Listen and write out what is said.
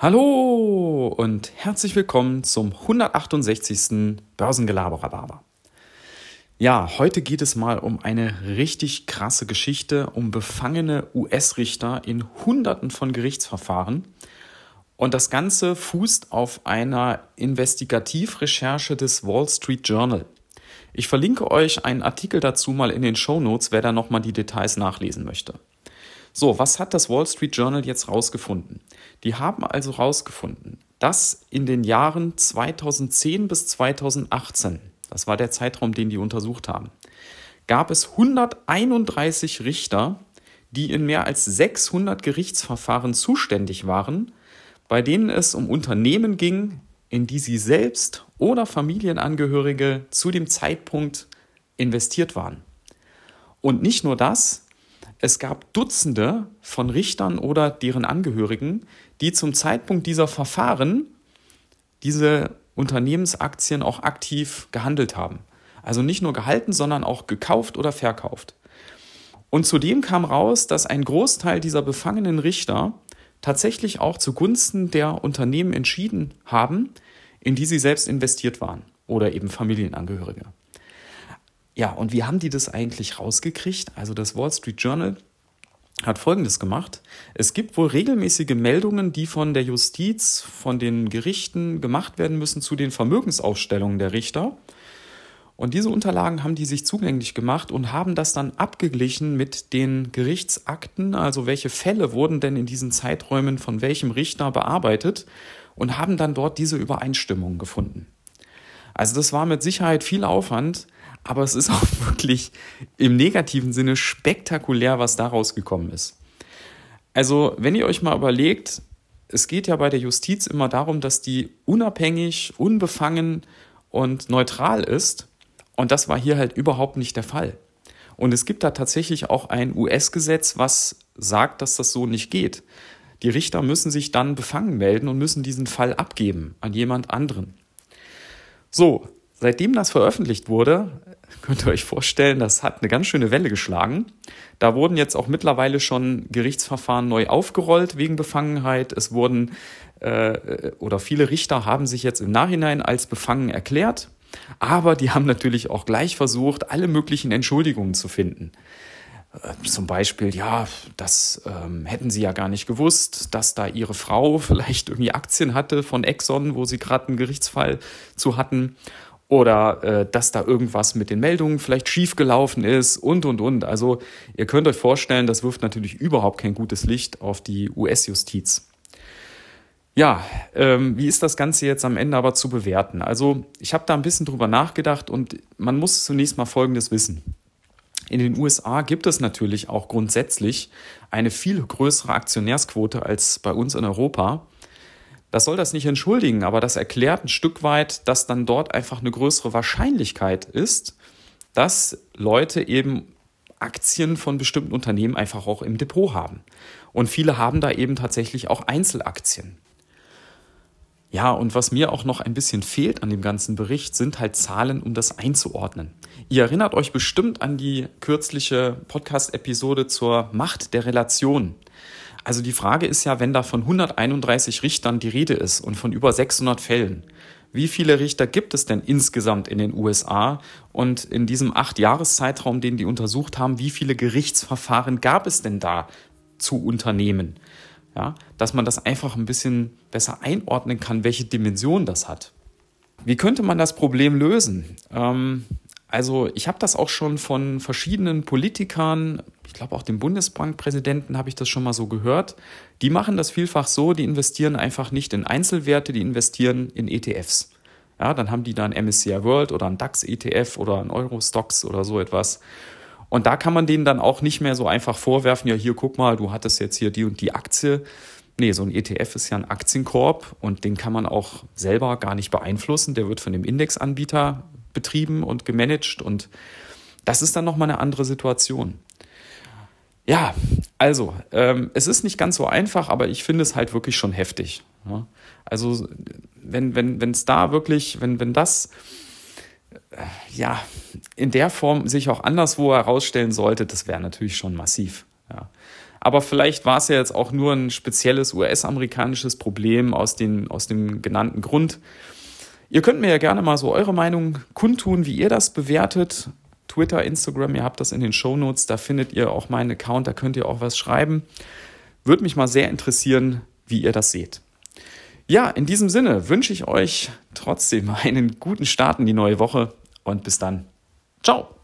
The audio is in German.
Hallo und herzlich willkommen zum 168. Börsengelaber-Rhabarber. Ja, heute geht es mal um eine richtig krasse Geschichte, um befangene US-Richter in Hunderten von Gerichtsverfahren. Und das Ganze fußt auf einer Investigativrecherche des Wall Street Journal. Ich verlinke euch einen Artikel dazu mal in den Show Notes, wer da nochmal die Details nachlesen möchte. So, was hat das Wall Street Journal jetzt rausgefunden? Die haben also rausgefunden, dass in den Jahren 2010 bis 2018, das war der Zeitraum, den die untersucht haben, gab es 131 Richter, die in mehr als 600 Gerichtsverfahren zuständig waren, bei denen es um Unternehmen ging, in die sie selbst oder Familienangehörige zu dem Zeitpunkt investiert waren. Und nicht nur das, es gab Dutzende von Richtern oder deren Angehörigen, die zum Zeitpunkt dieser Verfahren diese Unternehmensaktien auch aktiv gehandelt haben. Also nicht nur gehalten, sondern auch gekauft oder verkauft. Und zudem kam raus, dass ein Großteil dieser befangenen Richter tatsächlich auch zugunsten der Unternehmen entschieden haben, in die sie selbst investiert waren oder eben Familienangehörige. Ja, und wie haben die das eigentlich rausgekriegt? Also das Wall Street Journal hat Folgendes gemacht. Es gibt wohl regelmäßige Meldungen, die von der Justiz, von den Gerichten gemacht werden müssen zu den Vermögensaufstellungen der Richter. Und diese Unterlagen haben die sich zugänglich gemacht und haben das dann abgeglichen mit den Gerichtsakten, also welche Fälle wurden denn in diesen Zeiträumen von welchem Richter bearbeitet und haben dann dort diese Übereinstimmung gefunden. Also das war mit Sicherheit viel Aufwand, aber es ist auch wirklich im negativen Sinne spektakulär, was daraus gekommen ist. Also, wenn ihr euch mal überlegt, es geht ja bei der Justiz immer darum, dass die unabhängig, unbefangen und neutral ist. Und das war hier halt überhaupt nicht der Fall. Und es gibt da tatsächlich auch ein US-Gesetz, was sagt, dass das so nicht geht. Die Richter müssen sich dann befangen melden und müssen diesen Fall abgeben an jemand anderen. So, seitdem das veröffentlicht wurde, könnt ihr euch vorstellen, das hat eine ganz schöne Welle geschlagen. Da wurden jetzt auch mittlerweile schon Gerichtsverfahren neu aufgerollt wegen Befangenheit. Es wurden äh, oder viele Richter haben sich jetzt im Nachhinein als befangen erklärt, aber die haben natürlich auch gleich versucht, alle möglichen Entschuldigungen zu finden. Äh, zum Beispiel, ja, das ähm, hätten sie ja gar nicht gewusst, dass da ihre Frau vielleicht irgendwie Aktien hatte von Exxon, wo sie gerade einen Gerichtsfall zu hatten oder äh, dass da irgendwas mit den Meldungen vielleicht schiefgelaufen ist und, und, und. Also ihr könnt euch vorstellen, das wirft natürlich überhaupt kein gutes Licht auf die US-Justiz. Ja, ähm, wie ist das Ganze jetzt am Ende aber zu bewerten? Also ich habe da ein bisschen drüber nachgedacht und man muss zunächst mal Folgendes wissen. In den USA gibt es natürlich auch grundsätzlich eine viel größere Aktionärsquote als bei uns in Europa. Das soll das nicht entschuldigen, aber das erklärt ein Stück weit, dass dann dort einfach eine größere Wahrscheinlichkeit ist, dass Leute eben Aktien von bestimmten Unternehmen einfach auch im Depot haben. Und viele haben da eben tatsächlich auch Einzelaktien. Ja, und was mir auch noch ein bisschen fehlt an dem ganzen Bericht, sind halt Zahlen, um das einzuordnen. Ihr erinnert euch bestimmt an die kürzliche Podcast-Episode zur Macht der Relation. Also die Frage ist ja, wenn da von 131 Richtern die Rede ist und von über 600 Fällen, wie viele Richter gibt es denn insgesamt in den USA? Und in diesem acht Jahreszeitraum, den die untersucht haben, wie viele Gerichtsverfahren gab es denn da zu Unternehmen? Ja, dass man das einfach ein bisschen besser einordnen kann, welche Dimension das hat. Wie könnte man das Problem lösen? Ähm, also ich habe das auch schon von verschiedenen Politikern, ich glaube auch dem Bundesbankpräsidenten habe ich das schon mal so gehört. Die machen das vielfach so, die investieren einfach nicht in Einzelwerte, die investieren in ETFs. Ja, dann haben die dann MSCI World oder ein DAX ETF oder ein Eurostox oder so etwas. Und da kann man denen dann auch nicht mehr so einfach vorwerfen, ja, hier guck mal, du hattest jetzt hier die und die Aktie. Nee, so ein ETF ist ja ein Aktienkorb und den kann man auch selber gar nicht beeinflussen. Der wird von dem Indexanbieter betrieben und gemanagt und das ist dann nochmal eine andere Situation. Ja, also, ähm, es ist nicht ganz so einfach, aber ich finde es halt wirklich schon heftig. Ja? Also, wenn, wenn, wenn es da wirklich, wenn, wenn das äh, ja in der Form sich auch anderswo herausstellen sollte, das wäre natürlich schon massiv. Ja. Aber vielleicht war es ja jetzt auch nur ein spezielles US-amerikanisches Problem aus, den, aus dem genannten Grund. Ihr könnt mir ja gerne mal so eure Meinung kundtun, wie ihr das bewertet. Twitter, Instagram, ihr habt das in den Show Notes, da findet ihr auch meinen Account, da könnt ihr auch was schreiben. Würde mich mal sehr interessieren, wie ihr das seht. Ja, in diesem Sinne wünsche ich euch trotzdem einen guten Start in die neue Woche und bis dann. Ciao.